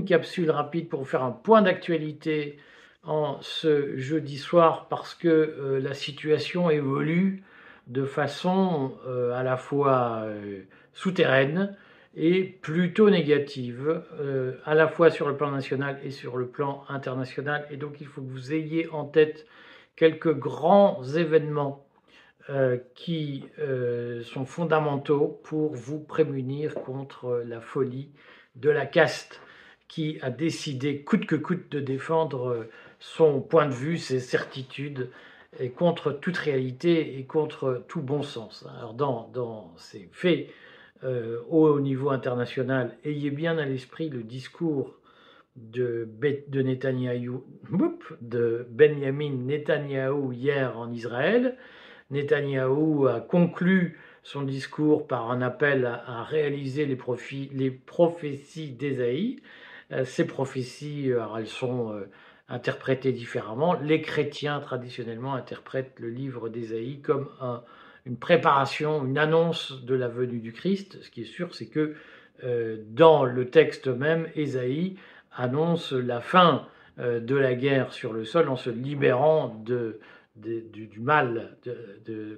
une capsule rapide pour faire un point d'actualité en ce jeudi soir parce que euh, la situation évolue de façon euh, à la fois euh, souterraine et plutôt négative, à la fois sur le plan national et sur le plan international. Et donc il faut que vous ayez en tête quelques grands événements qui sont fondamentaux pour vous prémunir contre la folie de la caste qui a décidé coûte que coûte de défendre son point de vue, ses certitudes, et contre toute réalité et contre tout bon sens. Alors dans, ces faits euh, au niveau international, ayez bien à l'esprit le discours de, de, de Benjamin Netanyahou hier en Israël. Netanyahou a conclu son discours par un appel à, réaliser les, les prophéties d'Ésaïe. Euh, ces prophéties, alors elles sont euh, interprétés différemment. Les chrétiens traditionnellement interprètent le livre d'Ésaïe comme une préparation, une annonce de la venue du Christ. Ce qui est sûr, c'est que euh, dans le texte même, Ésaïe annonce la fin euh, de la guerre sur le sol en se libérant du, mal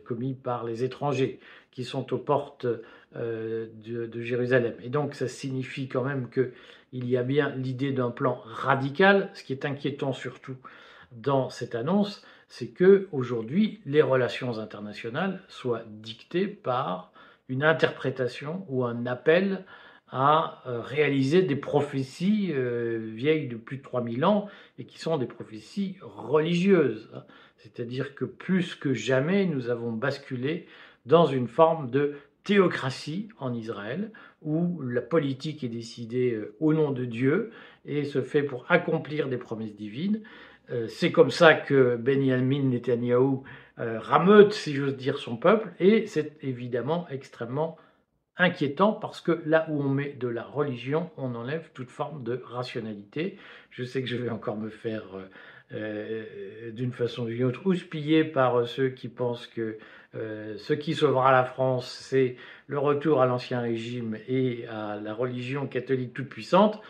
commis par les étrangers qui sont aux portes euh, de, Jérusalem. Et donc ça signifie quand même qu'il y a bien l'idée d'un plan radical. Ce qui est inquiétant surtout dans cette annonce, c'est que aujourd'hui les relations internationales soient dictées par une interprétation ou un appel à euh, réaliser des prophéties euh, vieilles de plus de 3000 ans et qui sont des prophéties religieuses. C'est-à-dire que plus que jamais, nous avons basculé dans une forme de théocratie en Israël, où la politique est décidée euh, au nom de Dieu et se fait pour accomplir des promesses divines. Euh, c'est comme ça que Benjamin Netanyahou euh, rameute, si j'ose dire, son peuple, et c'est évidemment extrêmement inquiétant parce que là où on met de la religion, on enlève toute forme de rationalité. Je sais que je vais encore me faire d'une façon ou d'une autre, houspillé par ceux qui pensent que euh, ce qui sauvera la France, c'est le retour à l'ancien régime et à la religion catholique toute puissante,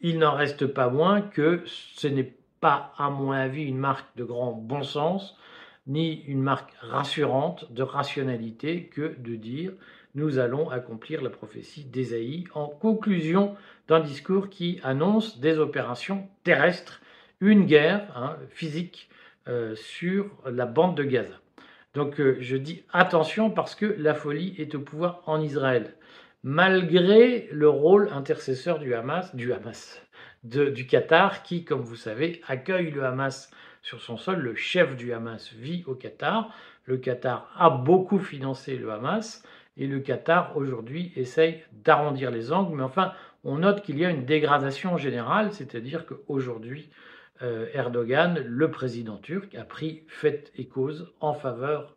il n'en reste pas moins que ce n'est pas, à mon avis, une marque de grand bon sens, ni une marque rassurante de rationalité que de dire nous allons accomplir la prophétie d'Ésaïe. En conclusion d'un discours qui annonce des opérations terrestres une guerre hein, physique euh, sur la bande de Gaza. Donc euh, je dis attention parce que la folie est au pouvoir en Israël, malgré le rôle intercesseur du Hamas, du Hamas, du Qatar, qui, comme vous savez, accueille le Hamas sur son sol. Le chef du Hamas vit au Qatar. Le Qatar a beaucoup financé le Hamas et le Qatar aujourd'hui essaye d'arrondir les angles. Mais enfin, on note qu'il y a une dégradation générale, c'est-à-dire qu'aujourd'hui, Erdogan, le président turc, a pris fait et cause en faveur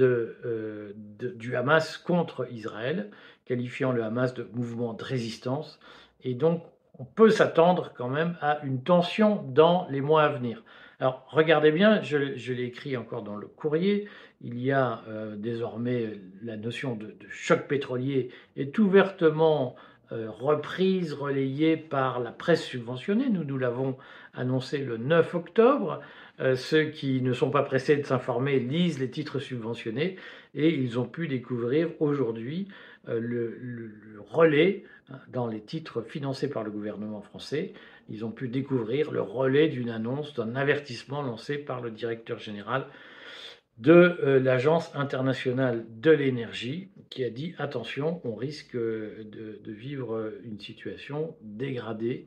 euh, du Hamas contre Israël, qualifiant le Hamas de mouvement de résistance. Et donc, on peut s'attendre quand même à une tension dans les mois à venir. Alors, regardez bien, je, l'ai écrit encore dans le courrier, il y a euh, désormais la notion de, de, choc pétrolier est ouvertement euh, reprise, relayée par la presse subventionnée. Nous, nous l'avons annoncé le 9 octobre. Euh, ceux qui ne sont pas pressés de s'informer lisent les titres subventionnés et ils ont pu découvrir aujourd'hui euh, le, relais hein, dans les titres financés par le gouvernement français. Ils ont pu découvrir le relais d'une annonce, d'un avertissement lancé par le directeur général de euh, l'Agence internationale de l'énergie qui a dit attention, on risque euh, de, vivre une situation dégradée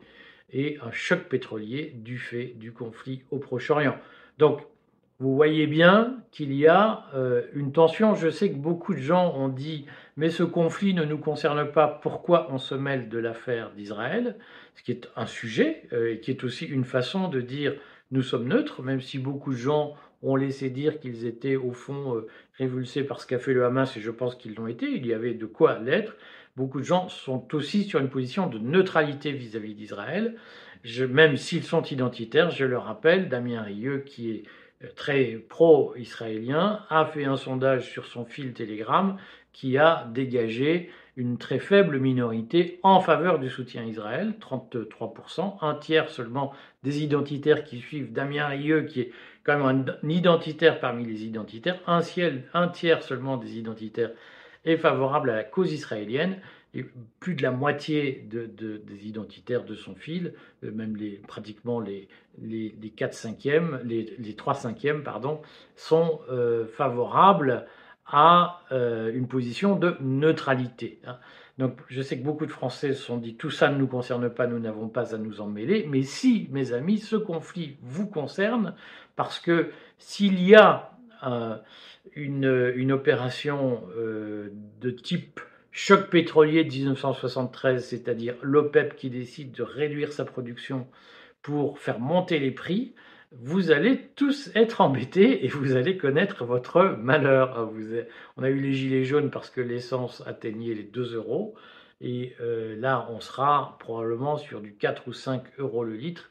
et un choc pétrolier du fait du conflit au Proche-Orient. Donc, vous voyez bien qu'il y a euh, une tension. Je sais que beaucoup de gens ont dit mais ce conflit ne nous concerne pas, pourquoi on se mêle de l'affaire d'Israël? Ce qui est un sujet et qui est aussi une façon de dire nous sommes neutres, même si beaucoup de gens ont laissé dire qu'ils étaient au fond euh, révulsés par ce qu'a fait le Hamas, et je pense qu'ils l'ont été, il y avait de quoi l'être. Beaucoup de gens sont aussi sur une position de neutralité vis-à-vis d'Israël, même s'ils sont identitaires. Je le rappelle, Damien Rieu, qui est euh, très pro-israélien, a fait un sondage sur son fil Telegram qui a dégagé une très faible minorité en faveur du soutien à Israël, 33%, un tiers seulement des identitaires qui suivent Damien Rieu, qui est quand même un identitaire parmi les identitaires, un, tiers seulement des identitaires est favorable à la cause israélienne, et plus de la moitié des identitaires de son fil, euh, même les, pratiquement les, les, 4 cinquièmes, les, les 3 cinquièmes, pardon, sont euh, favorables à euh, une position de neutralité. Hein. Donc je sais que beaucoup de Français se sont dit tout ça ne nous concerne pas, nous n'avons pas à nous en mêler, mais si, mes amis, ce conflit vous concerne, parce que s'il y a une, une, opération de type choc pétrolier de 1973, c'est-à-dire l'OPEP qui décide de réduire sa production pour faire monter les prix, vous allez tous être embêtés et vous allez connaître votre malheur. Ah, on a eu les gilets jaunes parce que l'essence atteignait les 2 euros. Et euh, là, on sera probablement sur du 4 ou 5 euros le litre.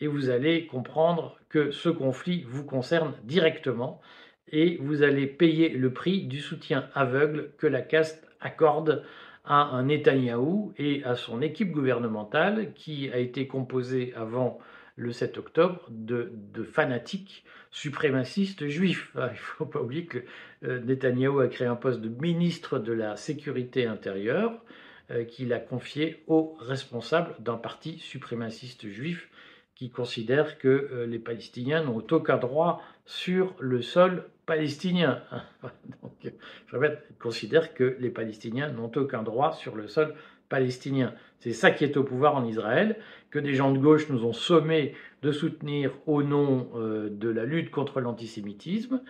Et vous allez comprendre que ce conflit vous concerne directement. Et vous allez payer le prix du soutien aveugle que la caste accorde à un Netanyahou et à son équipe gouvernementale qui a été composée avant le 7 octobre de, fanatiques suprémacistes juifs. Ah, il ne faut pas oublier que euh, Netanyahou a créé un poste de ministre de la Sécurité intérieure euh, qu'il a confié au responsable d'un parti suprémaciste juif qui considère que euh, les Palestiniens n'ont aucun droit sur le sol palestinien. Donc, je répète, considère que les Palestiniens n'ont aucun droit sur le sol palestinien. C'est ça qui est au pouvoir en Israël, que des gens de gauche nous ont sommé de soutenir au nom euh, de la lutte contre l'antisémitisme.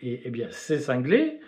Et eh bien, ces cinglés,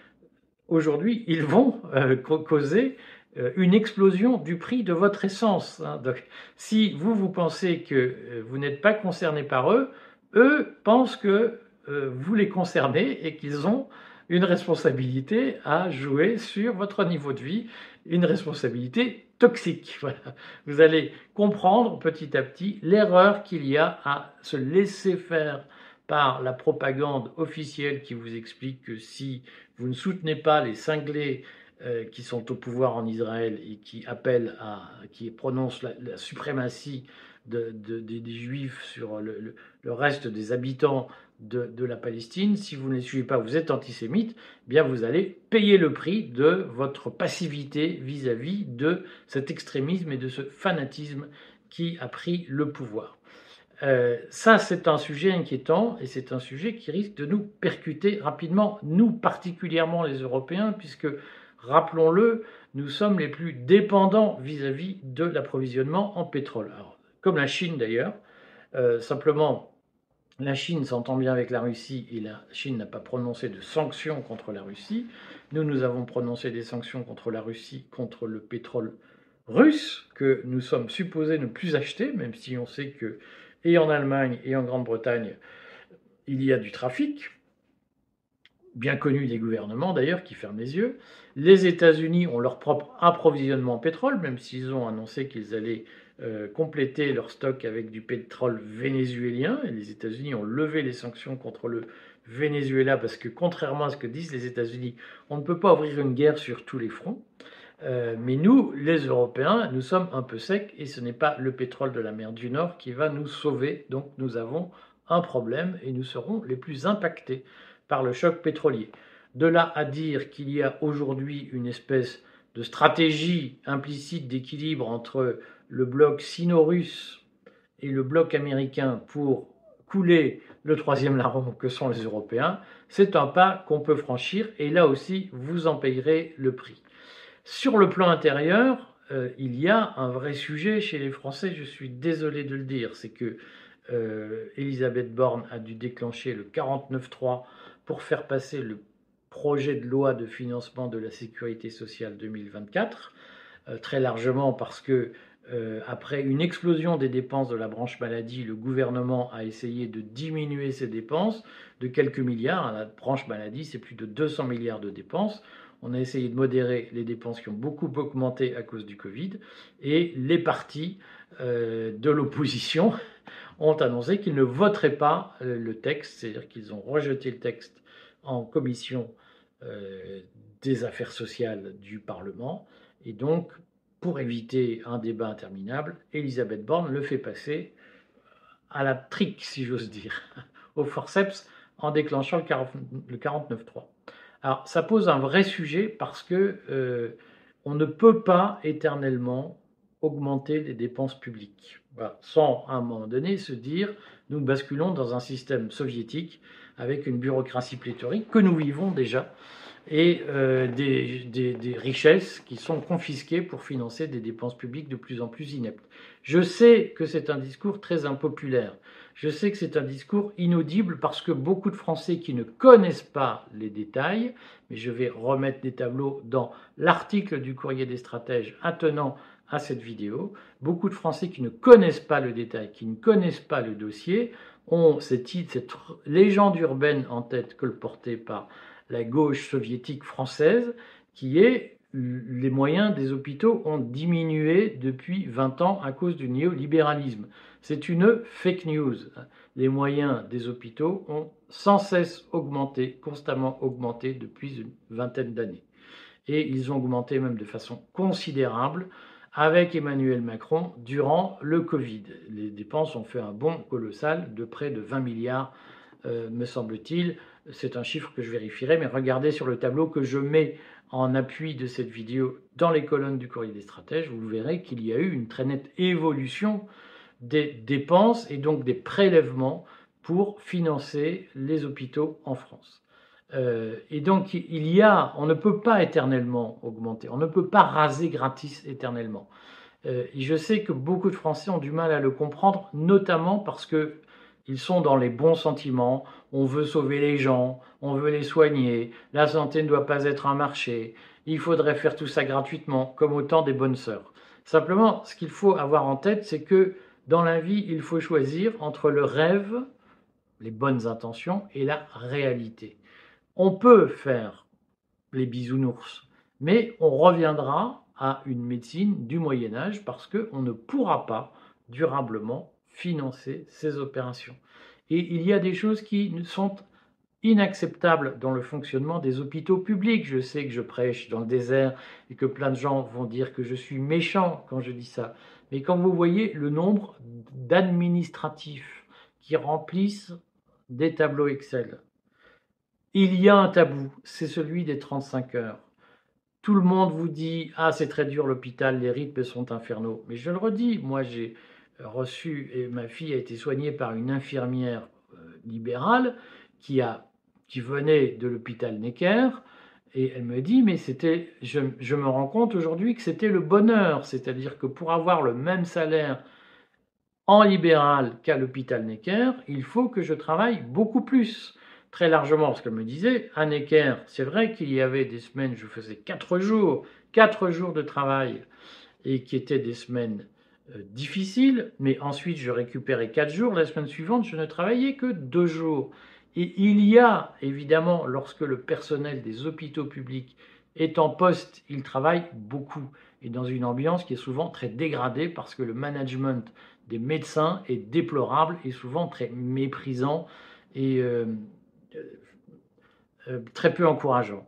aujourd'hui, ils vont euh, causer euh, une explosion du prix de votre essence. Hein. Donc, si vous, vous pensez que vous n'êtes pas concerné par eux, eux pensent que vous les concernez et qu'ils ont une responsabilité à jouer sur votre niveau de vie, une responsabilité toxique. Vous allez comprendre petit à petit l'erreur qu'il y a à se laisser faire par la propagande officielle qui vous explique que si vous ne soutenez pas les cinglés euh, qui sont au pouvoir en Israël et qui appellent à, qui prononcent la, suprématie de, des juifs sur le, reste des habitants de, la Palestine, si vous ne les suivez pas, vous êtes antisémite, eh bien vous allez payer le prix de votre passivité vis-à-vis de cet extrémisme et de ce fanatisme qui a pris le pouvoir. Euh, ça, c'est un sujet inquiétant et c'est un sujet qui risque de nous percuter rapidement, nous particulièrement les Européens, puisque, rappelons-le, nous sommes les plus dépendants vis-à-vis de l'approvisionnement en pétrole. comme la Chine d'ailleurs, euh, simplement la Chine s'entend bien avec la Russie et la Chine n'a pas prononcé de sanctions contre la Russie. Nous, nous avons prononcé des sanctions contre la Russie, contre le pétrole russe, que nous sommes supposés ne plus acheter, même si on sait que, et en Allemagne et en Grande-Bretagne, il y a du trafic, bien connu des gouvernements d'ailleurs, qui ferment les yeux. Les États-Unis ont leur propre approvisionnement en pétrole, même s'ils ont annoncé qu'ils allaient euh, compléter leur stock avec du pétrole vénézuélien. Et les États-Unis ont levé les sanctions contre le Venezuela parce que contrairement à ce que disent les États-Unis, on ne peut pas ouvrir une guerre sur tous les fronts. Euh, mais nous, les Européens, nous sommes un peu secs et ce n'est pas le pétrole de la mer du Nord qui va nous sauver. Donc nous avons un problème et nous serons les plus impactés par le choc pétrolier. De là à dire qu'il y a aujourd'hui une espèce de stratégie implicite d'équilibre entre le bloc sino-russe et le bloc américain pour couler le troisième larron que sont les Européens, c'est un pas qu'on peut franchir et là aussi vous en payerez le prix. Sur le plan intérieur, euh, il y a un vrai sujet chez les Français, je suis désolé de le dire, c'est que euh, Elisabeth Borne a dû déclencher le 49.3 pour faire passer le projet de loi de financement de la sécurité sociale 2024, euh, très largement parce que euh, après une explosion des dépenses de la branche maladie, le gouvernement a essayé de diminuer ses dépenses de quelques milliards. La branche maladie, c'est plus de 200 milliards de dépenses. On a essayé de modérer les dépenses qui ont beaucoup augmenté à cause du Covid. Et les partis euh, de l'opposition ont annoncé qu'ils ne voteraient pas le texte, c'est-à-dire qu'ils ont rejeté le texte en commission des affaires sociales du Parlement. Et donc, pour éviter un débat interminable, Elisabeth Borne le fait passer à la trique, si j'ose dire, au forceps en déclenchant le 49.3. Alors, ça pose un vrai sujet parce que euh, on ne peut pas éternellement augmenter les dépenses publiques, sans à un moment donné se dire nous basculons dans un système soviétique avec une bureaucratie pléthorique que nous vivons déjà et euh, des, des, richesses qui sont confisquées pour financer des dépenses publiques de plus en plus ineptes. Je sais que c'est un discours très impopulaire. Je sais que c'est un discours inaudible parce que beaucoup de Français qui ne connaissent pas les détails, mais je vais remettre des tableaux dans l'article du courrier des stratèges attenant à cette vidéo, beaucoup de Français qui ne connaissent pas le détail, qui ne connaissent pas le dossier, ont cette, cette légende urbaine en tête colportée par la gauche soviétique française, qui est les moyens des hôpitaux ont diminué depuis 20 ans à cause du néolibéralisme. C'est une fake news. Les moyens des hôpitaux ont sans cesse augmenté, constamment augmenté depuis une vingtaine d'années. Et ils ont augmenté même de façon considérable avec Emmanuel Macron durant le Covid. Les dépenses ont fait un bond colossal de près de 20 milliards, euh, me semble-t-il, c'est un chiffre que je vérifierai, mais regardez sur le tableau que je mets en appui de cette vidéo dans les colonnes du courrier des stratèges, vous verrez qu'il y a eu une très nette évolution des dépenses et donc des prélèvements pour financer les hôpitaux en France. Euh, et donc il y a, on ne peut pas éternellement augmenter, on ne peut pas raser gratis éternellement. Euh, et je sais que beaucoup de Français ont du mal à le comprendre, notamment parce que ils sont dans les bons sentiments, on veut sauver les gens, on veut les soigner, la santé ne doit pas être un marché, il faudrait faire tout ça gratuitement, comme au temps des bonnes sœurs. Simplement, ce qu'il faut avoir en tête, c'est que dans la vie, il faut choisir entre le rêve, les bonnes intentions, et la réalité. On peut faire les bisounours, mais on reviendra à une médecine du Moyen Âge parce qu'on ne pourra pas durablement financer ces opérations. Et il y a des choses qui sont inacceptables dans le fonctionnement des hôpitaux publics. Je sais que je prêche dans le désert et que plein de gens vont dire que je suis méchant quand je dis ça. Mais quand vous voyez le nombre d'administratifs qui remplissent des tableaux Excel, il y a un tabou, c'est celui des 35 heures. Tout le monde vous dit Ah, c'est très dur l'hôpital, les rythmes sont infernaux. Mais je le redis, moi j'ai reçu, et ma fille a été soignée par une infirmière euh, libérale qui, a, qui venait de l'hôpital Necker. Et elle me dit, mais c'était, je, je me rends compte aujourd'hui que c'était le bonheur, c'est-à-dire que pour avoir le même salaire en libéral qu'à l'hôpital Necker, il faut que je travaille beaucoup plus. Très largement, parce qu'elle me disait, à Necker, c'est vrai qu'il y avait des semaines, je faisais quatre jours, quatre jours de travail, et qui étaient des semaines euh, difficile, mais ensuite je récupérais quatre jours. La semaine suivante, je ne travaillais que deux jours. Et il y a évidemment, lorsque le personnel des hôpitaux publics est en poste, il travaille beaucoup et dans une ambiance qui est souvent très dégradée parce que le management des médecins est déplorable et souvent très méprisant et euh, très peu encourageant.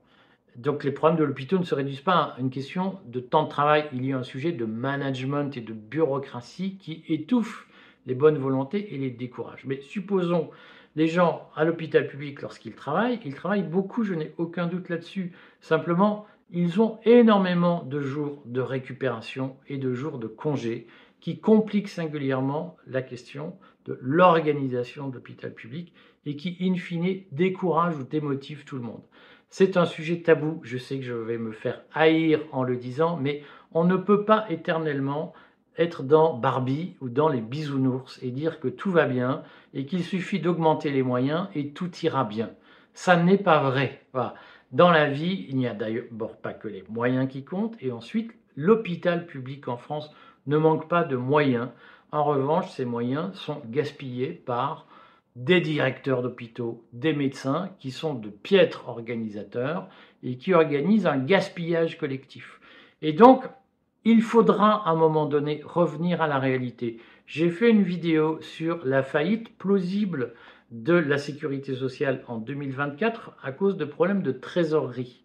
Donc les problèmes de l'hôpital ne se réduisent pas à une question de temps de travail, il y a un sujet de management et de bureaucratie qui étouffe les bonnes volontés et les décourage. Mais supposons les gens à l'hôpital public lorsqu'ils travaillent, ils travaillent beaucoup, je n'ai aucun doute là-dessus. Simplement, ils ont énormément de jours de récupération et de jours de congé qui compliquent singulièrement la question de l'organisation de l'hôpital public et qui, in fine, découragent ou démotivent tout le monde. C'est un sujet tabou, je sais que je vais me faire haïr en le disant, mais on ne peut pas éternellement être dans Barbie ou dans les bisounours et dire que tout va bien et qu'il suffit d'augmenter les moyens et tout ira bien. Ça n'est pas vrai. Dans la vie, il n'y a d'ailleurs pas que les moyens qui comptent et ensuite, l'hôpital public en France ne manque pas de moyens. En revanche, ces moyens sont gaspillés par des directeurs d'hôpitaux, des médecins qui sont de piètres organisateurs et qui organisent un gaspillage collectif. Et donc, il faudra à un moment donné revenir à la réalité. J'ai fait une vidéo sur la faillite plausible de la sécurité sociale en 2024 à cause de problèmes de trésorerie.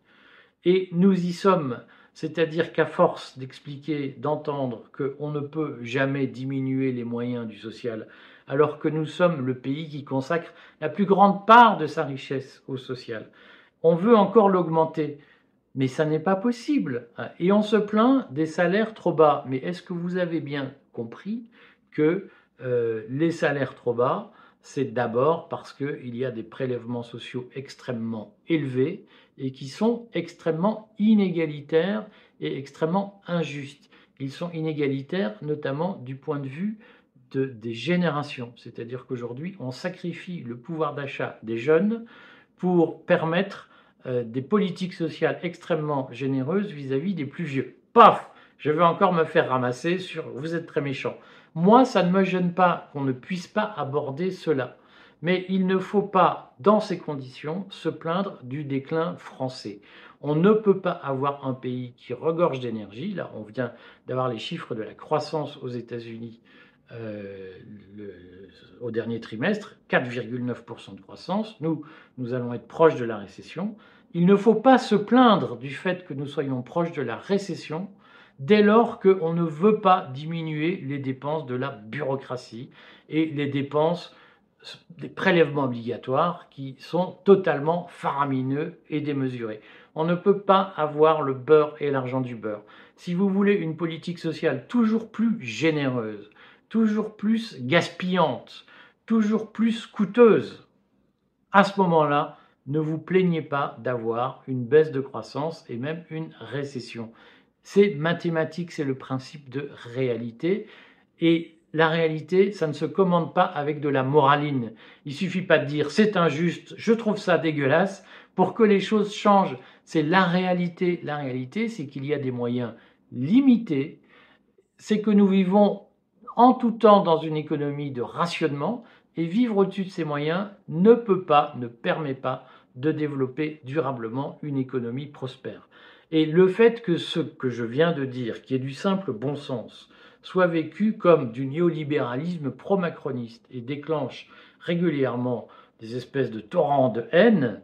Et nous y sommes. C'est-à-dire qu'à force d'expliquer, d'entendre qu'on ne peut jamais diminuer les moyens du social, alors que nous sommes le pays qui consacre la plus grande part de sa richesse au social, on veut encore l'augmenter. Mais ça n'est pas possible. Et on se plaint des salaires trop bas. Mais est-ce que vous avez bien compris que euh, les salaires trop bas, c'est d'abord parce qu'il y a des prélèvements sociaux extrêmement élevés et qui sont extrêmement inégalitaires et extrêmement injustes. Ils sont inégalitaires notamment du point de vue de, des générations, c'est-à-dire qu'aujourd'hui on sacrifie le pouvoir d'achat des jeunes pour permettre euh, des politiques sociales extrêmement généreuses vis-à-vis -vis des plus vieux. Paf Je vais encore me faire ramasser sur vous êtes très méchant. Moi, ça ne me gêne pas qu'on ne puisse pas aborder cela. Mais il ne faut pas, dans ces conditions, se plaindre du déclin français. On ne peut pas avoir un pays qui regorge d'énergie. Là, on vient d'avoir les chiffres de la croissance aux États-Unis euh, au dernier trimestre, 4,9% de croissance. Nous, nous allons être proches de la récession. Il ne faut pas se plaindre du fait que nous soyons proches de la récession dès lors qu'on ne veut pas diminuer les dépenses de la bureaucratie et les dépenses des prélèvements obligatoires qui sont totalement faramineux et démesurés. On ne peut pas avoir le beurre et l'argent du beurre. Si vous voulez une politique sociale toujours plus généreuse, toujours plus gaspillante, toujours plus coûteuse, à ce moment-là, ne vous plaignez pas d'avoir une baisse de croissance et même une récession. C'est mathématique, c'est le principe de réalité. Et la réalité, ça ne se commande pas avec de la moraline. Il suffit pas de dire c'est injuste, je trouve ça dégueulasse pour que les choses changent. C'est la réalité. La réalité, c'est qu'il y a des moyens limités. C'est que nous vivons en tout temps dans une économie de rationnement et vivre au-dessus de ces moyens ne peut pas, ne permet pas de développer durablement une économie prospère. Et le fait que ce que je viens de dire, qui est du simple bon sens, soit vécu comme du néolibéralisme pro-macroniste et déclenche régulièrement des espèces de torrents de haine,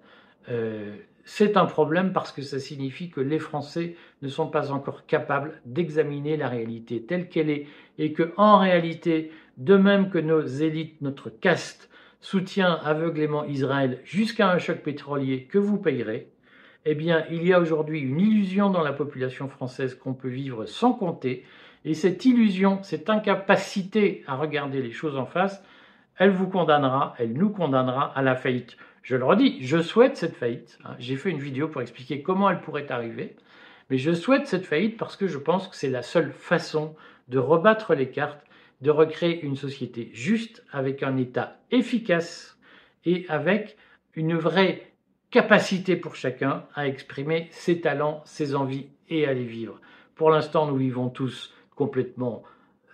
euh, c'est un problème parce que ça signifie que les Français ne sont pas encore capables d'examiner la réalité telle qu'elle est et que, en réalité, de même que nos élites, notre caste soutient aveuglément Israël jusqu'à un choc pétrolier que vous payerez, eh bien, il y a aujourd'hui une illusion dans la population française qu'on peut vivre sans compter. Et cette illusion, cette incapacité à regarder les choses en face, elle vous condamnera, elle nous condamnera à la faillite. Je le redis, je souhaite cette faillite. Hein. J'ai fait une vidéo pour expliquer comment elle pourrait arriver. Mais je souhaite cette faillite parce que je pense que c'est la seule façon de rebattre les cartes, de recréer une société juste, avec un État efficace et avec une vraie capacité pour chacun à exprimer ses talents, ses envies et à les vivre. Pour l'instant, nous vivons tous complètement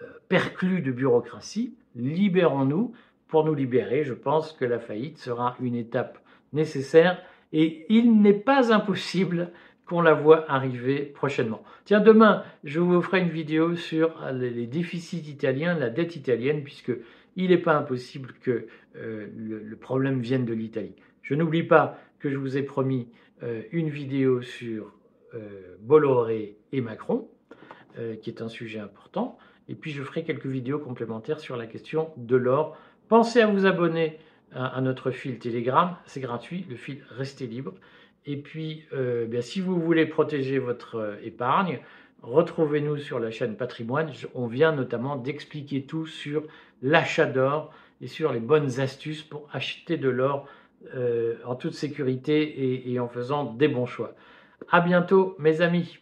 euh, perclus de bureaucratie. Libérons-nous. Pour nous libérer, je pense que la faillite sera une étape nécessaire et il n'est pas impossible qu'on la voit arriver prochainement. Tiens, demain, je vous ferai une vidéo sur les déficits italiens, la dette italienne, puisque il n'est pas impossible que euh, le problème vienne de l'Italie. Je n'oublie pas que je vous ai promis euh, une vidéo sur euh, Bolloré et Macron, euh, qui est un sujet important. Et puis je ferai quelques vidéos complémentaires sur la question de l'or. Pensez à vous abonner à, notre fil Telegram, c'est gratuit, le fil Restez libre. Et puis, bien, si vous voulez protéger votre épargne, retrouvez-nous sur la chaîne Patrimoine. On vient notamment d'expliquer tout sur l'achat d'or et sur les bonnes astuces pour acheter de l'or euh, en toute sécurité et, et en faisant des bons choix. À bientôt, mes amis.